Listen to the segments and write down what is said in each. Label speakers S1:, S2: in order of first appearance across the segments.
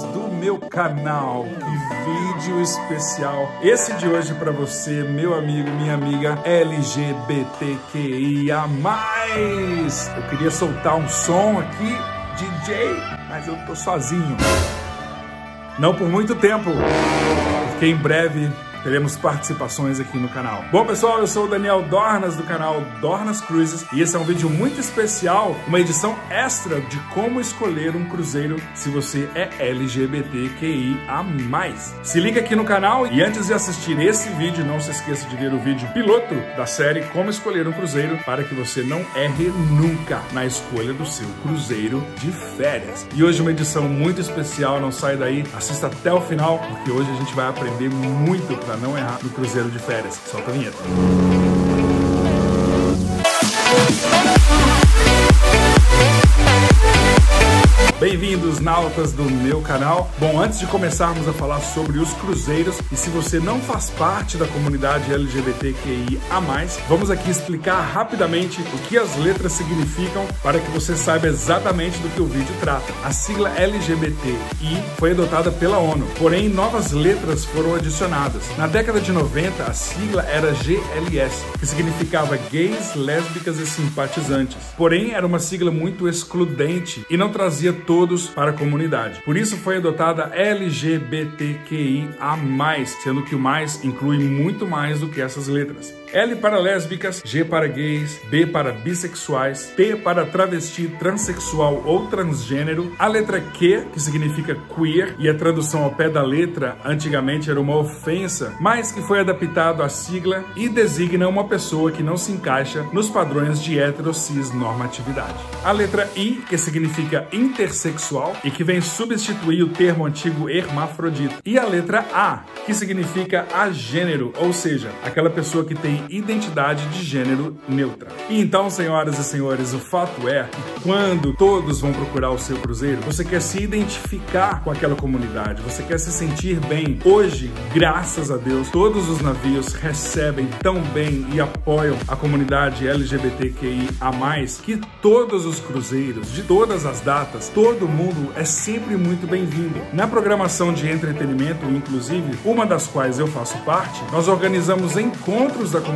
S1: do meu canal. Que vídeo especial esse de hoje para você, meu amigo, minha amiga LGBTQIA+. Eu queria soltar um som aqui, DJ, mas eu tô sozinho. Não por muito tempo, porque em breve teremos participações aqui no canal. Bom, pessoal, eu sou o Daniel Dornas do canal Dornas Cruises e esse é um vídeo muito especial, uma edição extra de como escolher um cruzeiro se você é LGBTQIA+. Se liga aqui no canal e antes de assistir esse vídeo, não se esqueça de ver o vídeo piloto da série Como Escolher um Cruzeiro para que você não erre nunca na escolha do seu cruzeiro de férias. E hoje uma edição muito especial, não sai daí, assista até o final, porque hoje a gente vai aprender muito para não errar no cruzeiro de férias. Solta a vinheta. Bem-vindos, nautas do meu canal. Bom, antes de começarmos a falar sobre os cruzeiros, e se você não faz parte da comunidade LGBTQIA+, vamos aqui explicar rapidamente o que as letras significam para que você saiba exatamente do que o vídeo trata. A sigla LGBTI foi adotada pela ONU, porém novas letras foram adicionadas. Na década de 90, a sigla era GLS, que significava gays, lésbicas e simpatizantes. Porém, era uma sigla muito excludente e não trazia todos para a comunidade. Por isso foi adotada LGBTQIA+, sendo que o mais inclui muito mais do que essas letras. L para lésbicas, G para gays, B para bissexuais, T para travesti, transexual ou transgênero, a letra Q, que significa queer, e a tradução ao pé da letra antigamente era uma ofensa, mas que foi adaptado à sigla e designa uma pessoa que não se encaixa nos padrões de heterocis normatividade. A letra I, que significa intersexual e que vem substituir o termo antigo hermafrodita. E a letra A, que significa agênero, ou seja, aquela pessoa que tem identidade de gênero neutra. Então, senhoras e senhores, o fato é que quando todos vão procurar o seu cruzeiro, você quer se identificar com aquela comunidade, você quer se sentir bem. Hoje, graças a Deus, todos os navios recebem tão bem e apoiam a comunidade LGBTQIA+, que todos os cruzeiros, de todas as datas, todo mundo é sempre muito bem-vindo. Na programação de entretenimento, inclusive, uma das quais eu faço parte, nós organizamos encontros da comunidade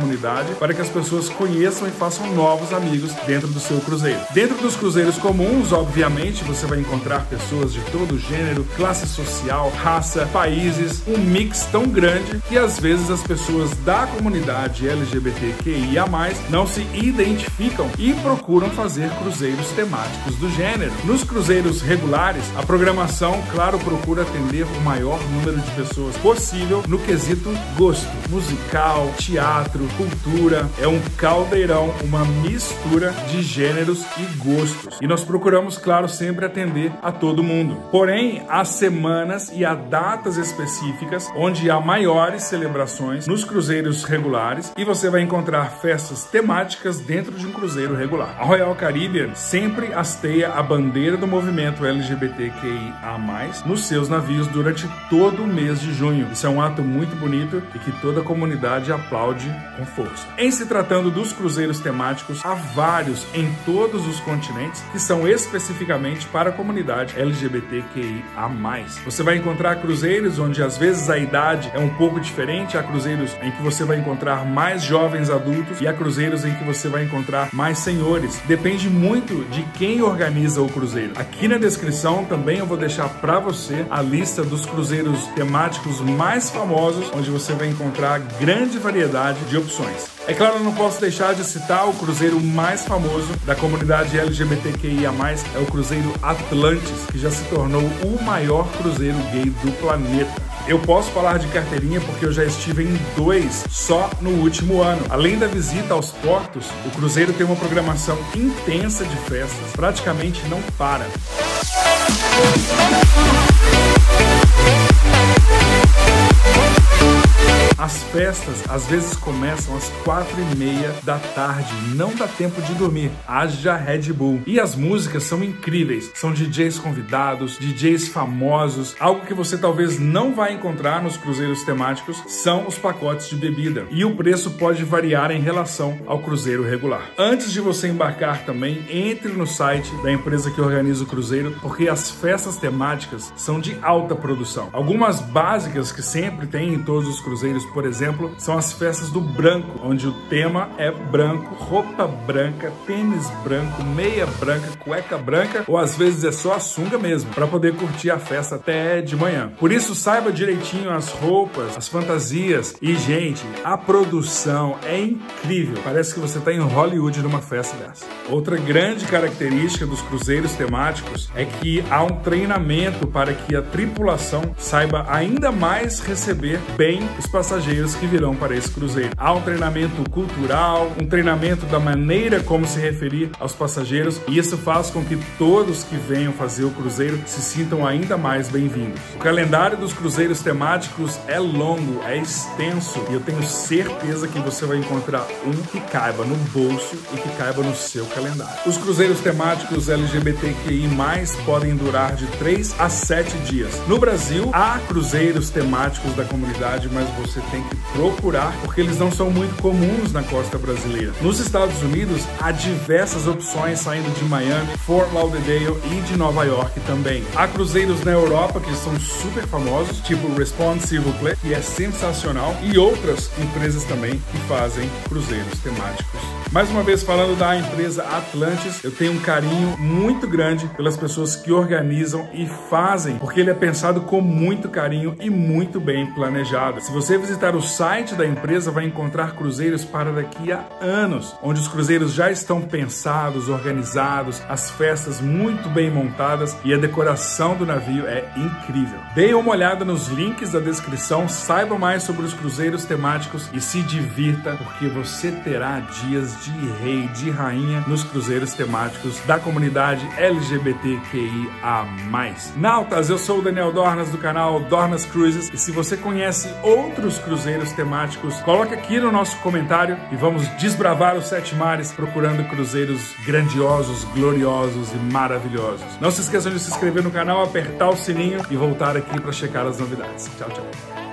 S1: para que as pessoas conheçam e façam novos amigos dentro do seu cruzeiro. Dentro dos cruzeiros comuns, obviamente, você vai encontrar pessoas de todo gênero, classe social, raça, países, um mix tão grande que às vezes as pessoas da comunidade LGBTQIA+ não se identificam e procuram fazer cruzeiros temáticos do gênero. Nos cruzeiros regulares, a programação, claro, procura atender o maior número de pessoas possível no quesito gosto musical, teatro, cultura. É um caldeirão, uma mistura de gêneros e gostos. E nós procuramos, claro, sempre atender a todo mundo. Porém, há semanas e há datas específicas onde há maiores celebrações nos cruzeiros regulares e você vai encontrar festas temáticas dentro de um cruzeiro regular. A Royal Caribbean sempre hasteia a bandeira do movimento LGBTQIA+, nos seus navios durante todo o mês de junho. Isso é um ato muito bonito e que toda a comunidade aplaude com força. Em se tratando dos cruzeiros temáticos, há vários em todos os continentes que são especificamente para a comunidade LGBTQIA+. Você vai encontrar cruzeiros onde às vezes a idade é um pouco diferente, há cruzeiros em que você vai encontrar mais jovens adultos e há cruzeiros em que você vai encontrar mais senhores. Depende muito de quem organiza o cruzeiro. Aqui na descrição também eu vou deixar para você a lista dos cruzeiros temáticos mais famosos, onde você vai encontrar grande variedade de opções. É claro, não posso deixar de citar o cruzeiro mais famoso da comunidade LGBTQIA+, é o cruzeiro Atlantis, que já se tornou o maior cruzeiro gay do planeta. Eu posso falar de carteirinha porque eu já estive em dois só no último ano. Além da visita aos portos, o cruzeiro tem uma programação intensa de festas, praticamente não para. As festas às vezes começam às quatro e meia da tarde, não dá tempo de dormir. Haja Red Bull. E as músicas são incríveis, são DJs convidados, DJs famosos. Algo que você talvez não vai encontrar nos cruzeiros temáticos são os pacotes de bebida. E o preço pode variar em relação ao cruzeiro regular. Antes de você embarcar também, entre no site da empresa que organiza o cruzeiro, porque as festas temáticas são de alta produção. Algumas básicas que sempre tem em todos os cruzeiros, por exemplo, são as festas do branco, onde o tema é branco, roupa branca, tênis branco, meia branca, cueca branca ou às vezes é só a sunga mesmo, para poder curtir a festa até de manhã. Por isso, saiba direitinho as roupas, as fantasias e, gente, a produção é incrível. Parece que você está em Hollywood numa festa dessa. Outra grande característica dos cruzeiros temáticos é que há um treinamento para que a tripulação saiba ainda mais receber bem os passageiros que virão para esse cruzeiro. Há um treinamento cultural, um treinamento da maneira como se referir aos passageiros, e isso faz com que todos que venham fazer o cruzeiro se sintam ainda mais bem-vindos. O calendário dos cruzeiros temáticos é longo, é extenso, e eu tenho certeza que você vai encontrar um que caiba no bolso e que caiba no seu calendário. Os cruzeiros temáticos LGBTQI+, podem durar de 3 a 7 dias. No Brasil, há cruzeiros temáticos da comunidade, mas você tem que procurar porque eles não são muito comuns na costa brasileira. Nos Estados Unidos, há diversas opções saindo de Miami, Fort Lauderdale e de Nova York também. Há cruzeiros na Europa que são super famosos, tipo Responsive Play, que é sensacional, e outras empresas também que fazem cruzeiros temáticos. Mais uma vez falando da empresa Atlantis, eu tenho um carinho muito grande pelas pessoas que organizam e fazem, porque ele é pensado com muito carinho e muito bem planejado. Se você visitar o site da empresa, vai encontrar cruzeiros para daqui a anos, onde os cruzeiros já estão pensados, organizados, as festas muito bem montadas e a decoração do navio é incrível. Dê uma olhada nos links da descrição, saiba mais sobre os cruzeiros temáticos e se divirta, porque você terá dias de rei, de rainha nos cruzeiros temáticos da comunidade LGBTQIA+. Nautas, eu sou o Daniel Dornas do canal Dornas Cruises e se você conhece outros cruzeiros temáticos, coloque aqui no nosso comentário e vamos desbravar os sete mares procurando cruzeiros grandiosos, gloriosos e maravilhosos. Não se esqueçam de se inscrever no canal, apertar o sininho e voltar aqui para checar as novidades. Tchau, tchau.